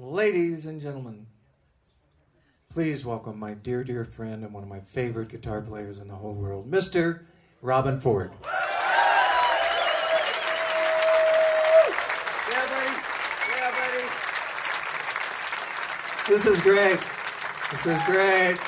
Ladies and gentlemen, please welcome my dear, dear friend and one of my favorite guitar players in the whole world, Mr. Robben Ford. Yeah, buddy. Yeah, buddy. This is great. This is great.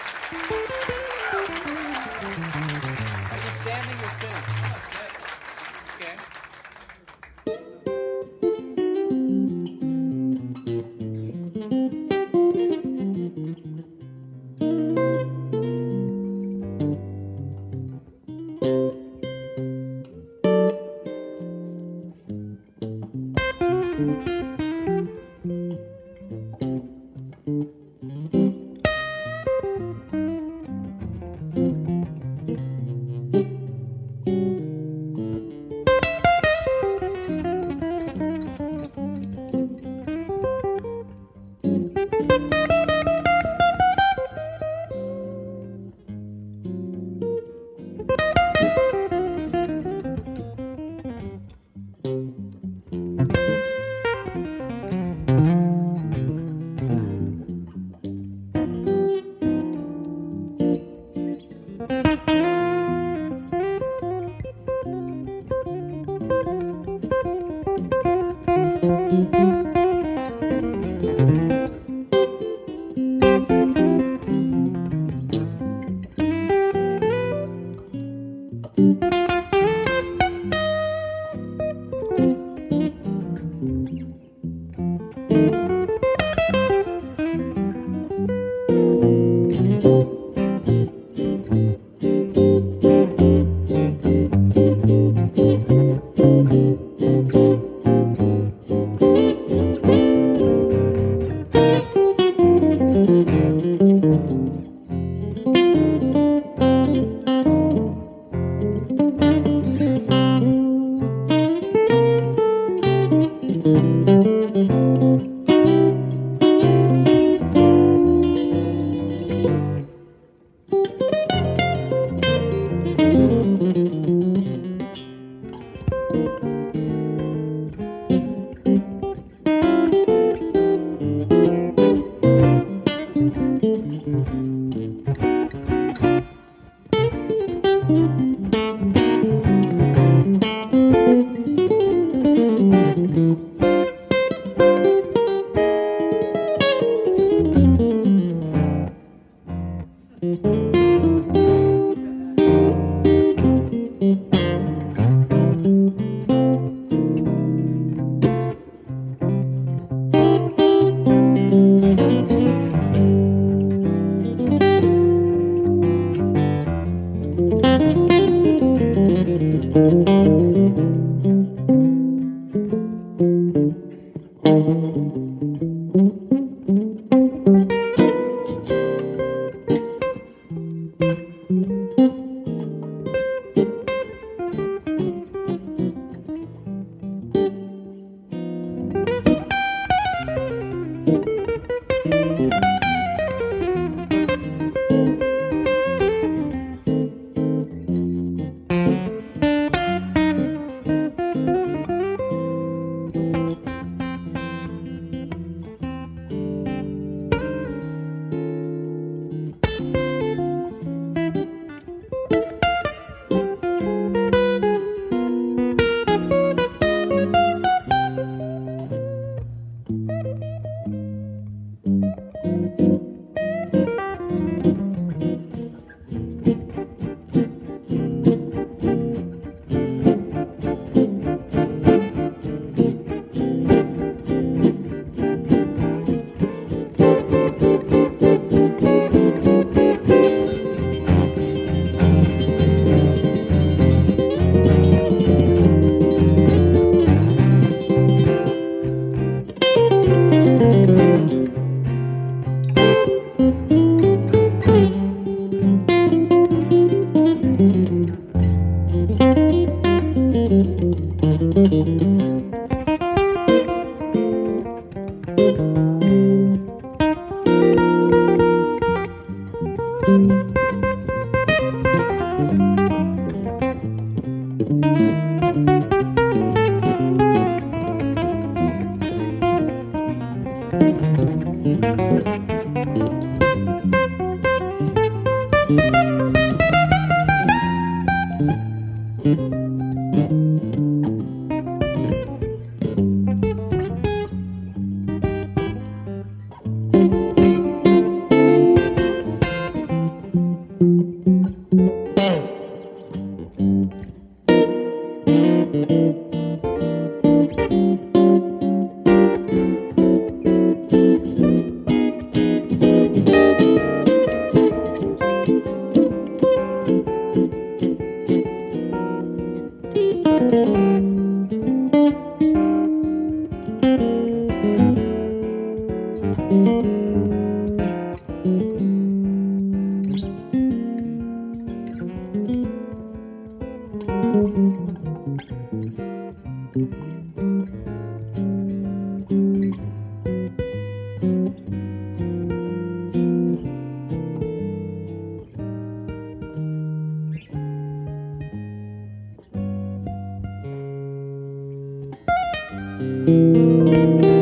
Por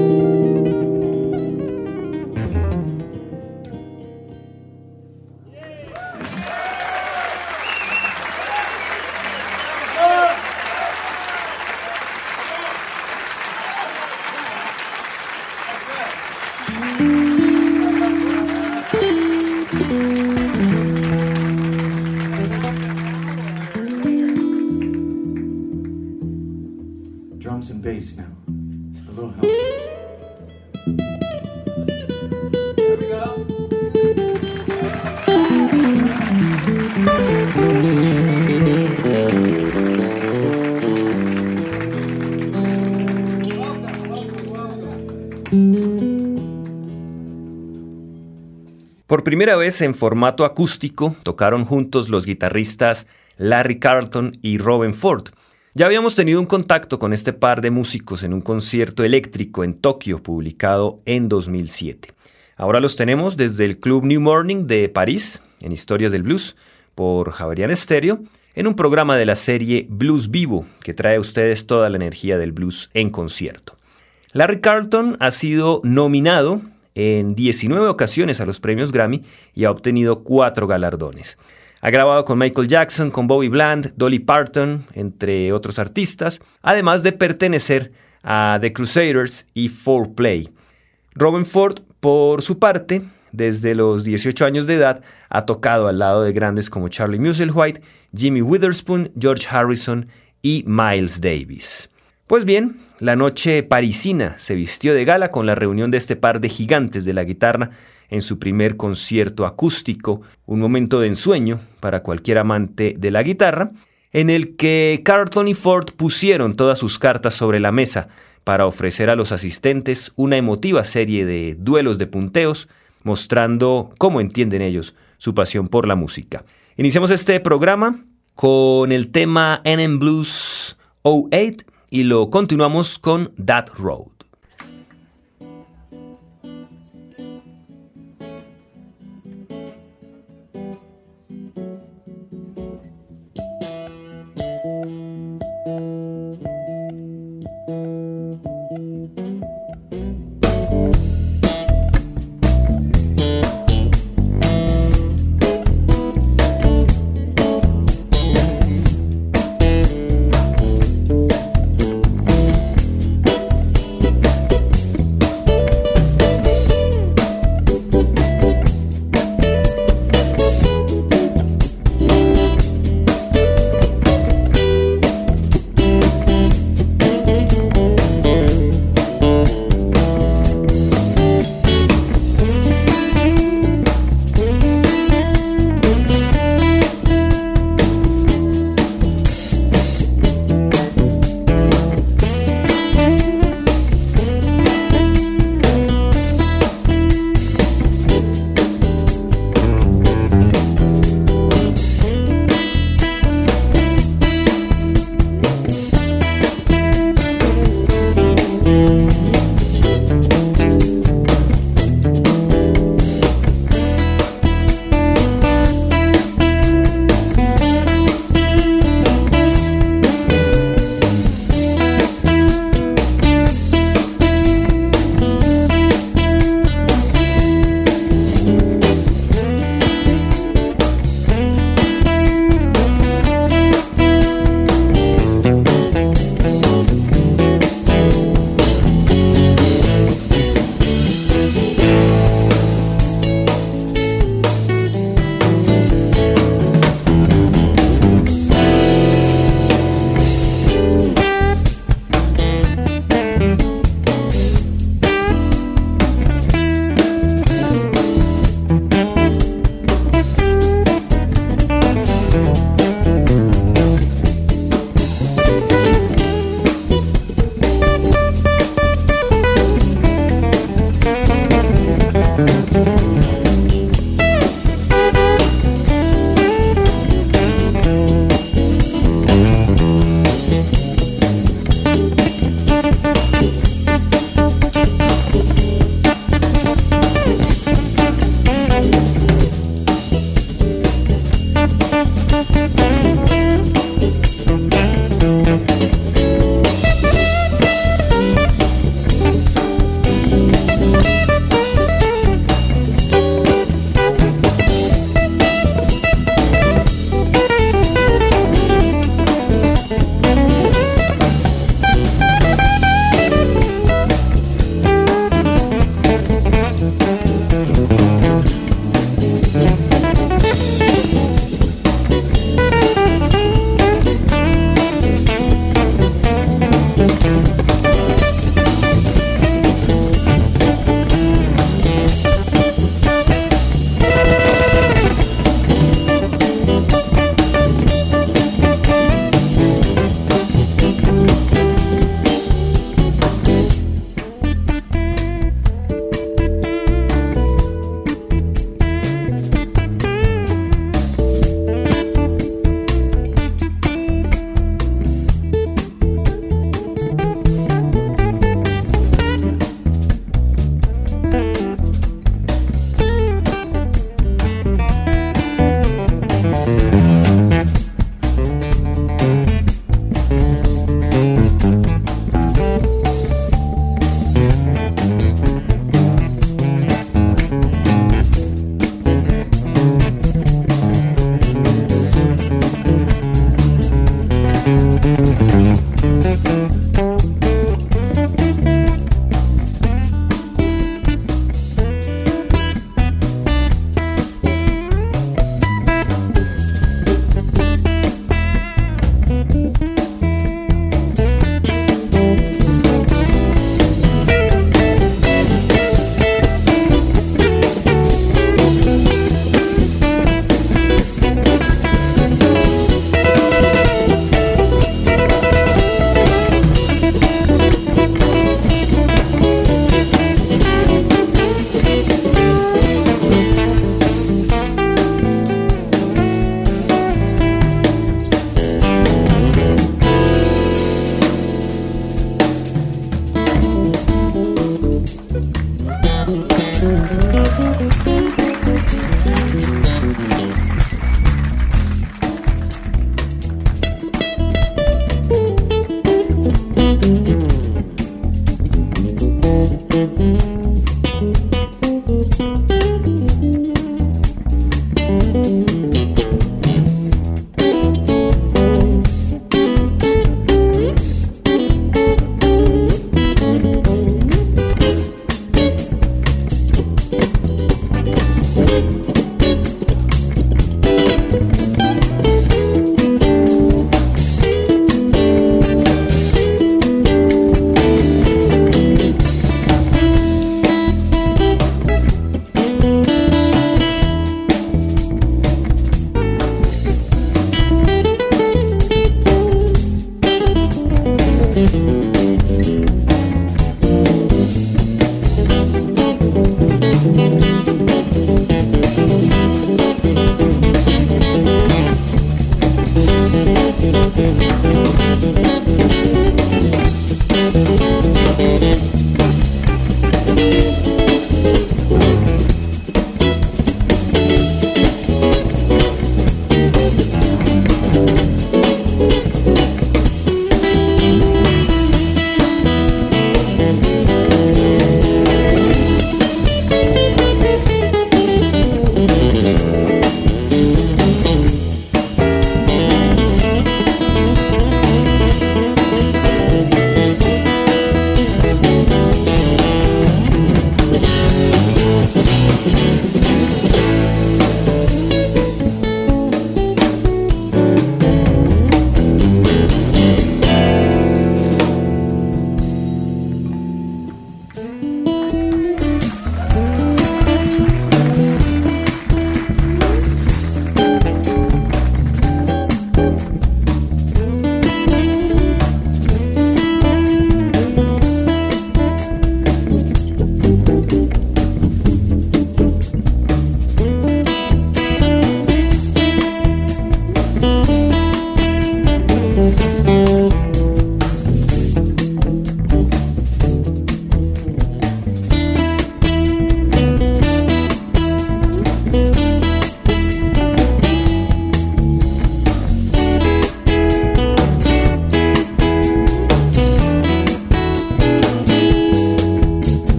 primera vez en formato acústico tocaron juntos los guitarristas Larry Carlton y Robin Ford. Ya habíamos tenido un contacto con este par de músicos en un concierto eléctrico en Tokio publicado en 2007. Ahora los tenemos desde el Club New Morning de París, en Historias del Blues, por Javerian Stereo, en un programa de la serie Blues Vivo, que trae a ustedes toda la energía del blues en concierto. Larry Carlton ha sido nominado en 19 ocasiones a los premios Grammy y ha obtenido cuatro galardones. Ha grabado con Michael Jackson, con Bobby Bland, Dolly Parton, entre otros artistas, además de pertenecer a The Crusaders y 4Play. Robin Ford, por su parte, desde los 18 años de edad, ha tocado al lado de grandes como Charlie Musselwhite, Jimmy Witherspoon, George Harrison y Miles Davis. Pues bien, la noche parisina se vistió de gala con la reunión de este par de gigantes de la guitarra en su primer concierto acústico, un momento de ensueño para cualquier amante de la guitarra, en el que Carlton y Ford pusieron todas sus cartas sobre la mesa para ofrecer a los asistentes una emotiva serie de duelos de punteos, mostrando cómo entienden ellos su pasión por la música. Iniciamos este programa con el tema NM Blues 08 y lo continuamos con That Road.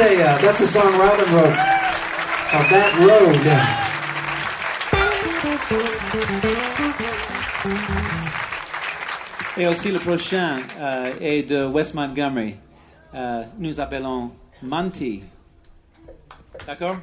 A uh, that's a song Robben wrote called That Road. Et aussi le prochain euh, est de Wes Montgomery. Euh, nous appelons Monty. D'accord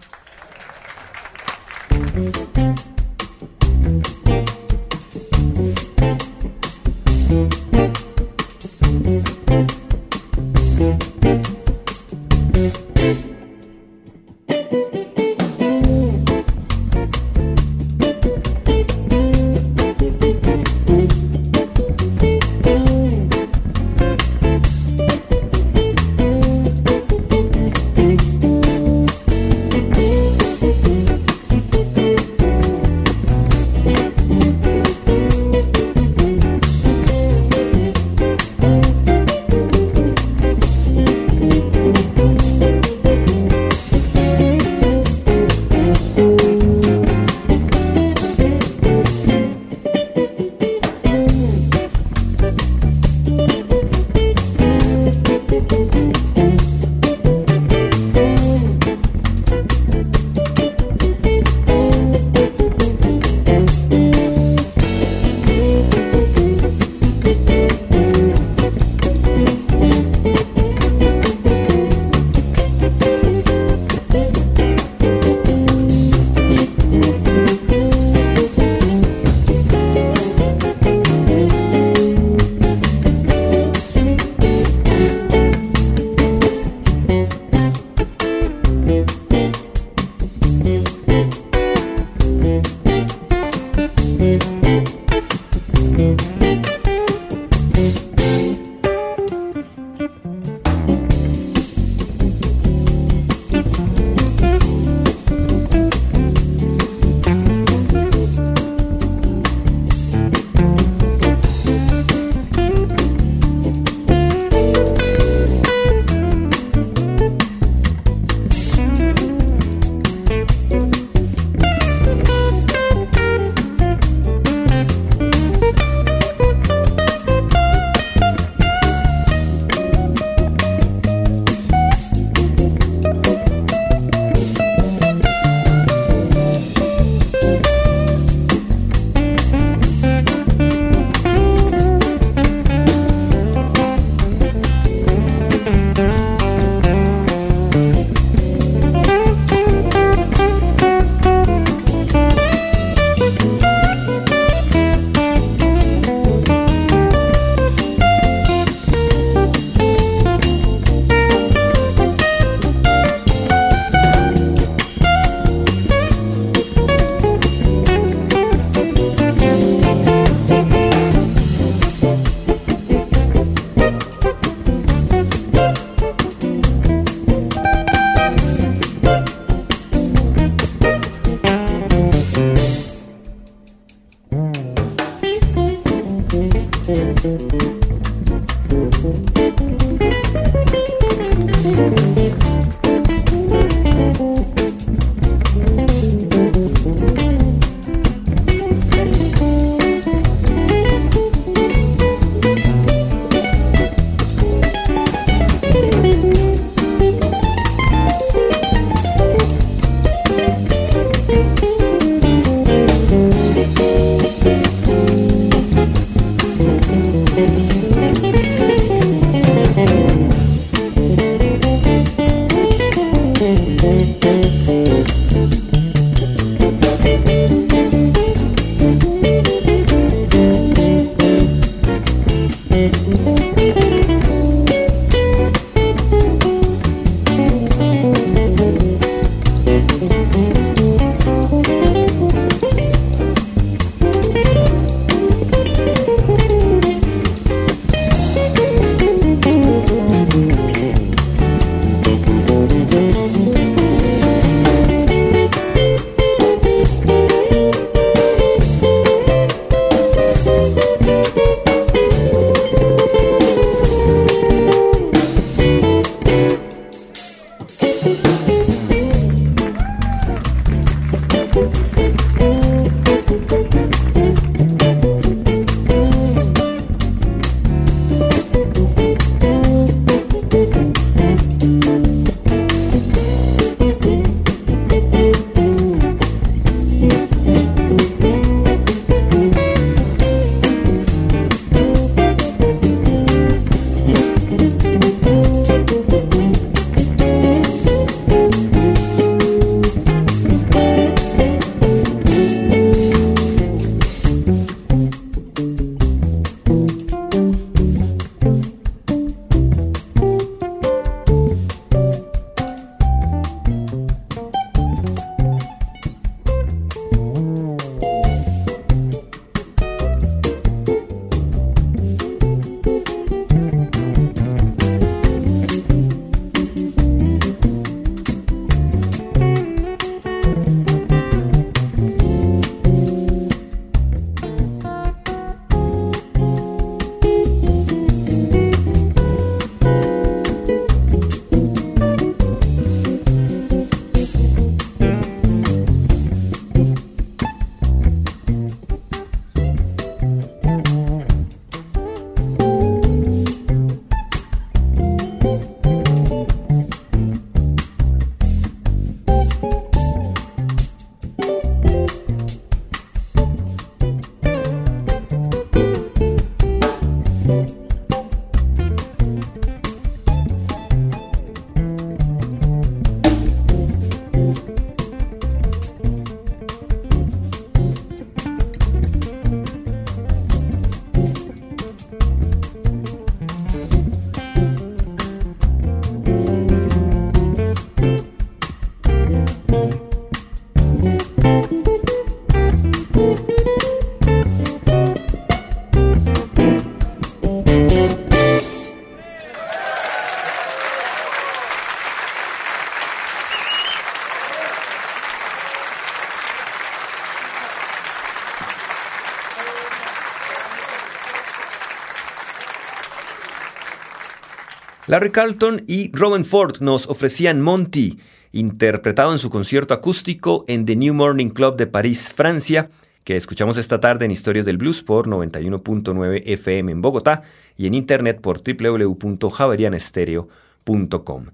Larry Carlton y Robin Ford nos ofrecían Monty, interpretado en su concierto acústico en The New Morning Club de París, Francia, que escuchamos esta tarde en Historias del Blues por 91.9 FM en Bogotá y en internet por www.javerianestereo.com.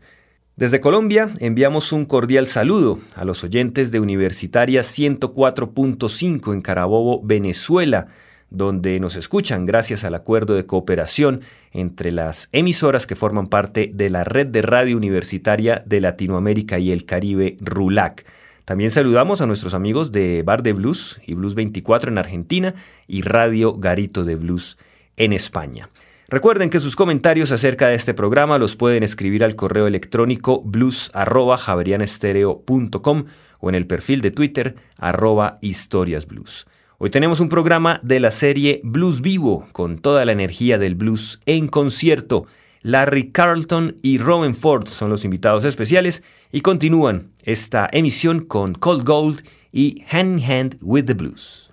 Desde Colombia enviamos un cordial saludo a los oyentes de Universitaria 104.5 en Carabobo, Venezuela, donde nos escuchan gracias al acuerdo de cooperación entre las emisoras que forman parte de la red de radio universitaria de Latinoamérica y el Caribe, RULAC. También saludamos a nuestros amigos de Bar de Blues y Blues 24 en Argentina y Radio Garito de Blues en España. Recuerden que sus comentarios acerca de este programa los pueden escribir al correo electrónico blues.javerianestereo.com o en el perfil de Twitter arroba historiasblues. Hoy tenemos un programa de la serie Blues Vivo, con toda la energía del blues en concierto. Larry Carlton y Robin Ford son los invitados especiales y continúan esta emisión con Cold Gold y Hand in Hand with the Blues.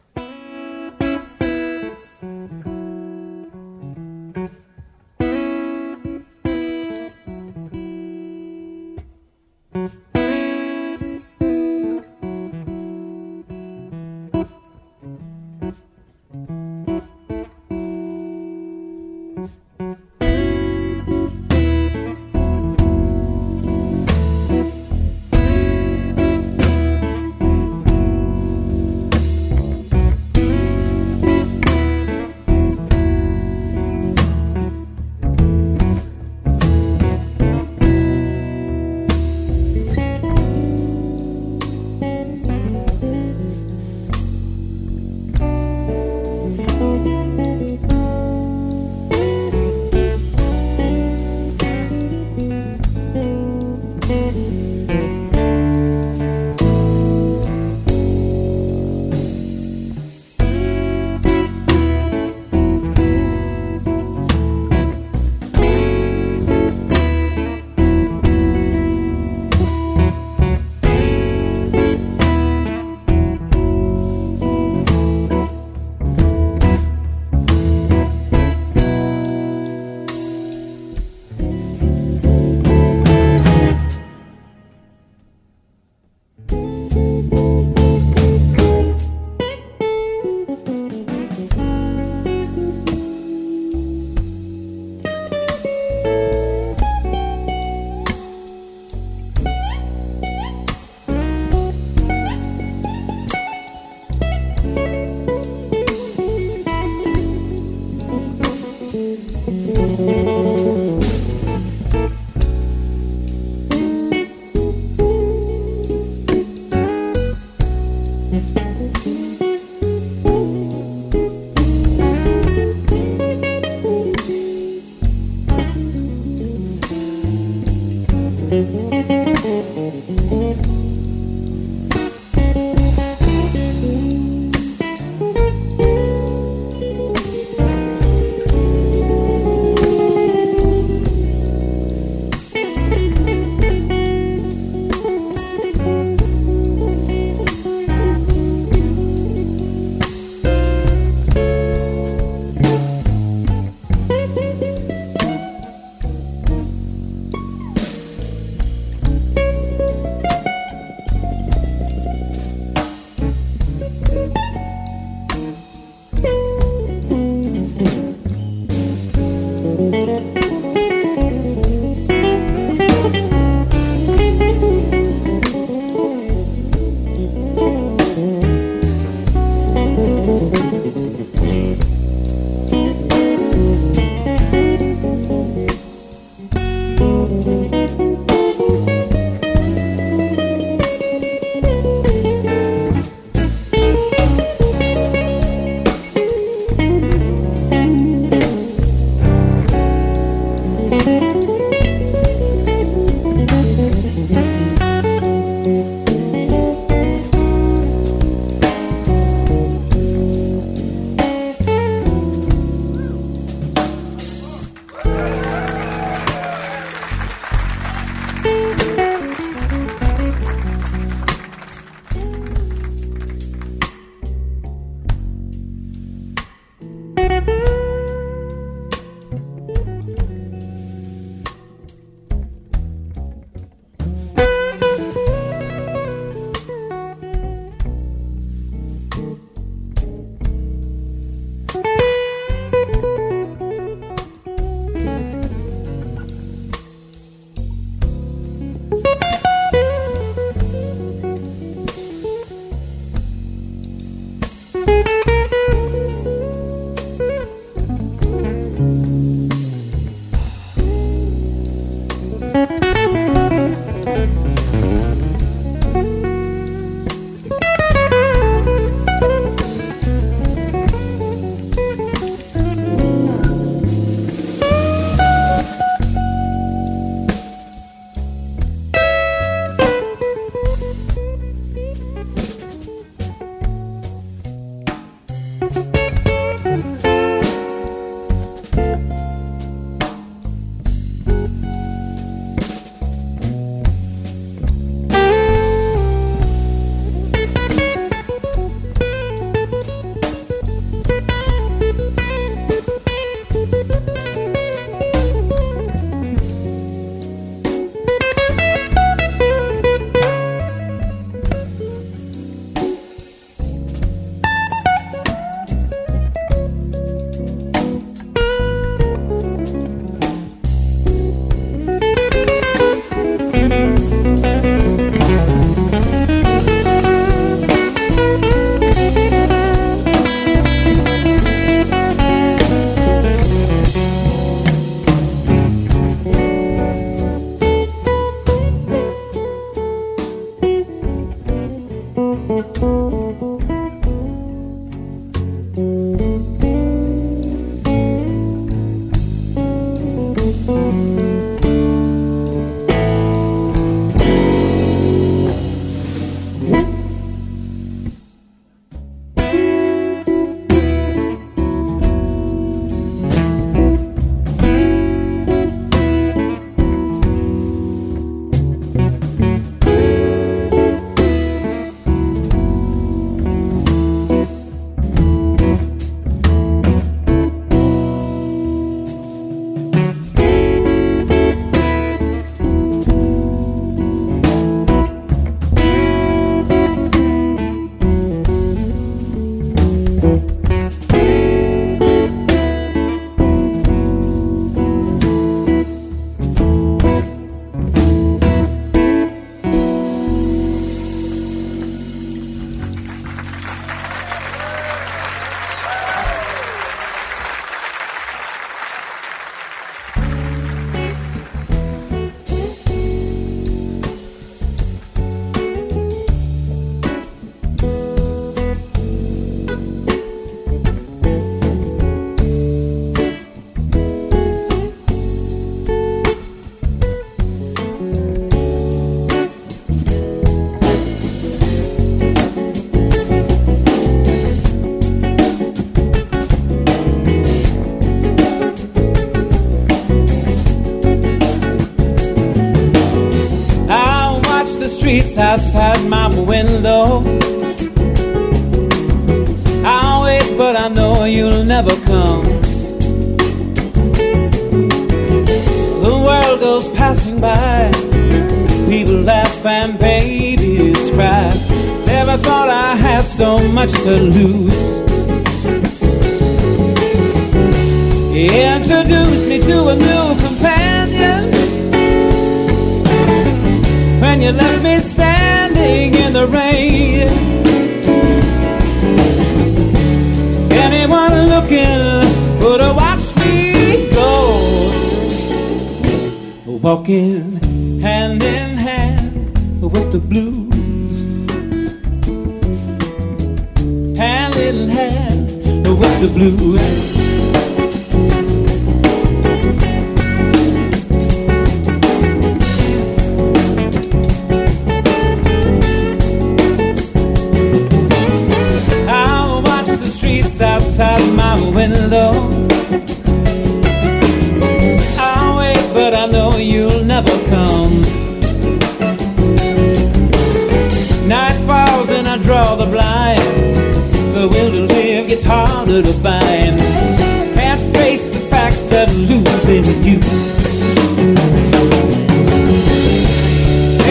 Streets outside my window. I'll wait, but I know you'll never come. The world goes passing by, people laugh and babies cry. Never thought I had so much to lose. He introduced me to a new you left me standing in the rain. Anyone looking would have watched me go, walking hand in hand with the blues, hand in hand with the blues. Harder to. Can't face the fact of losing you.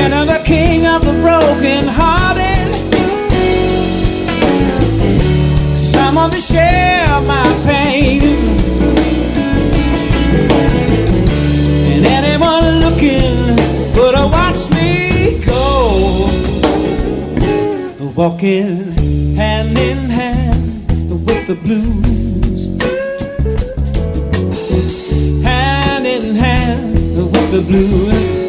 And the king of the broken hearted. someone to share my pain. And anyone looking could watched me go, walking hand in hand the blues, hand in hand with the blues.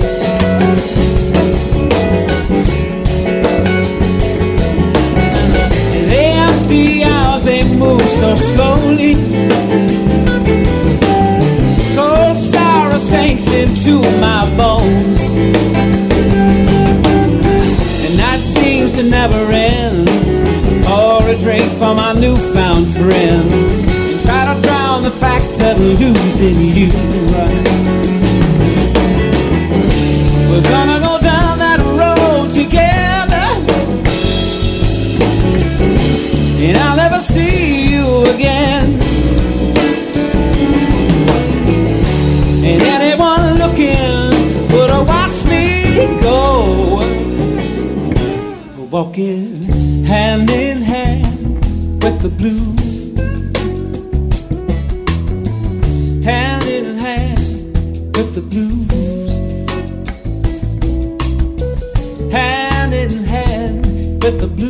so slowly. Cold sorrow sinks into my bones. And night seems to never end. A drink for my newfound friend. And try to drown the fact of losing you. We're gonna go down that road together. And I'll never see you again. And anyone looking would have watched me go. Walking hand in hand with the blues. Hand in hand with the blues. Hand in hand with the blues.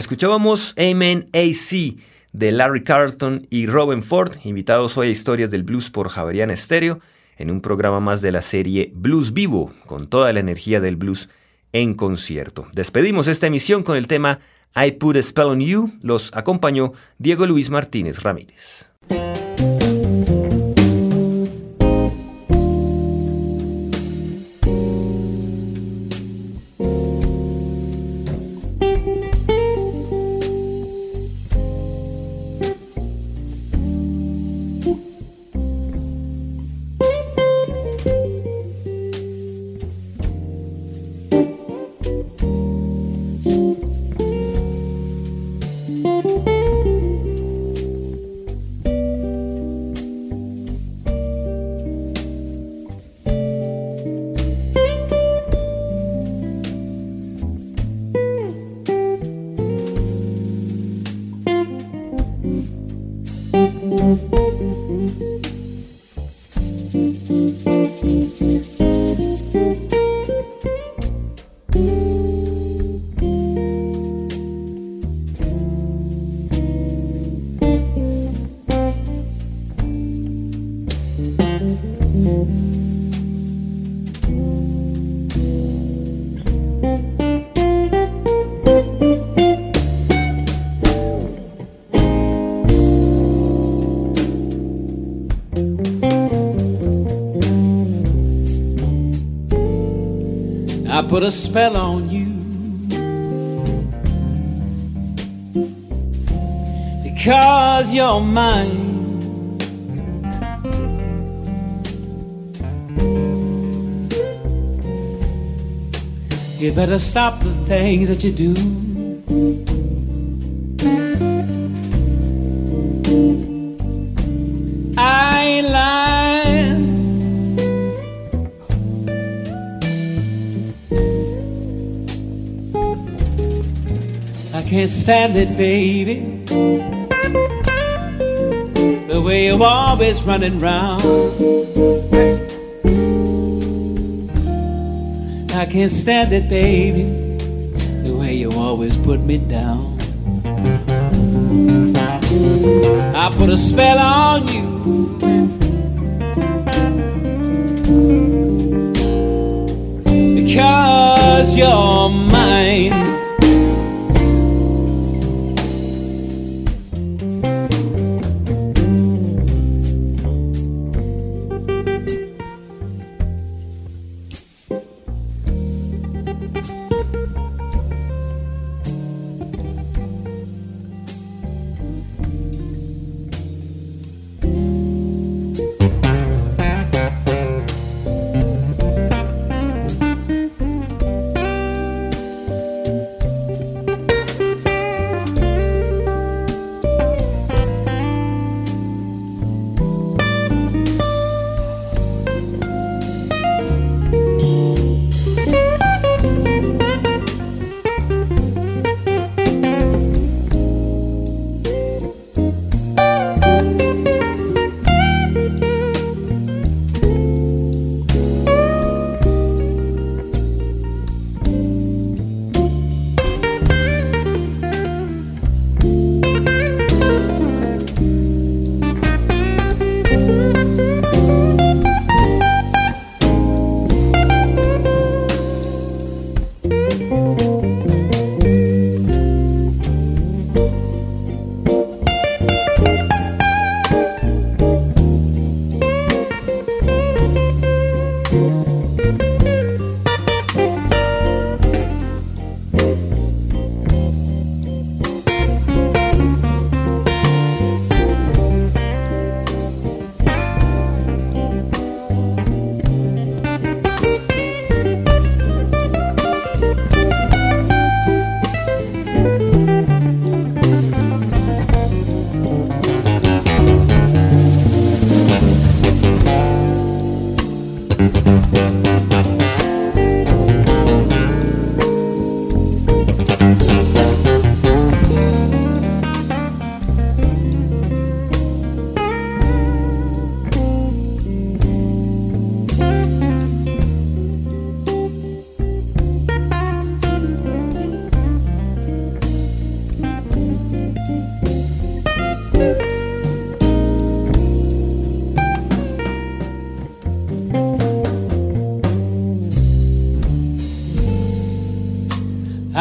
Escuchábamos Amen AC de Larry Carlton y Robin Ford, invitados hoy a Historias del Blues por Javeriana Estéreo, en un programa más de la serie Blues Vivo, con toda la energía del blues en concierto. Despedimos esta emisión con el tema I Put a Spell on You. Los acompañó Diego Luis Martínez Ramírez. Put a spell on you. Because you're mine. You better stop the things that you do. Can't stand it, baby. The way you're always running round. I can't stand it, baby. The way you always put me down. I put a spell on you. Because you're mine.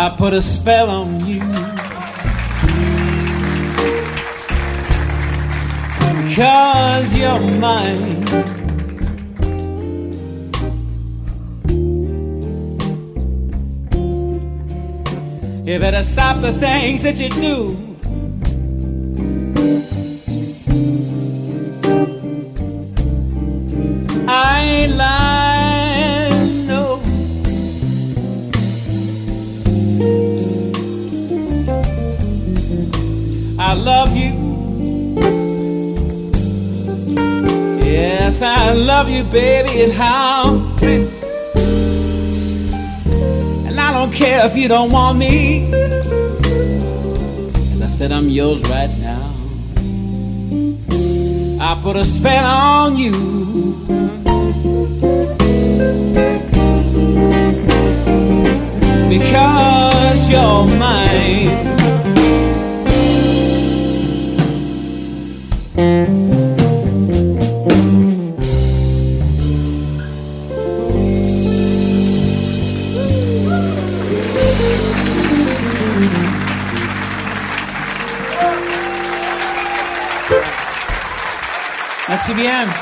I put a spell on you. Cause you're mine. You better stop the things that you do. Love you, baby, and how. And I don't care if you don't want me. And I said, I'm yours right now. I put a spell on you. Because you're mine. Bien.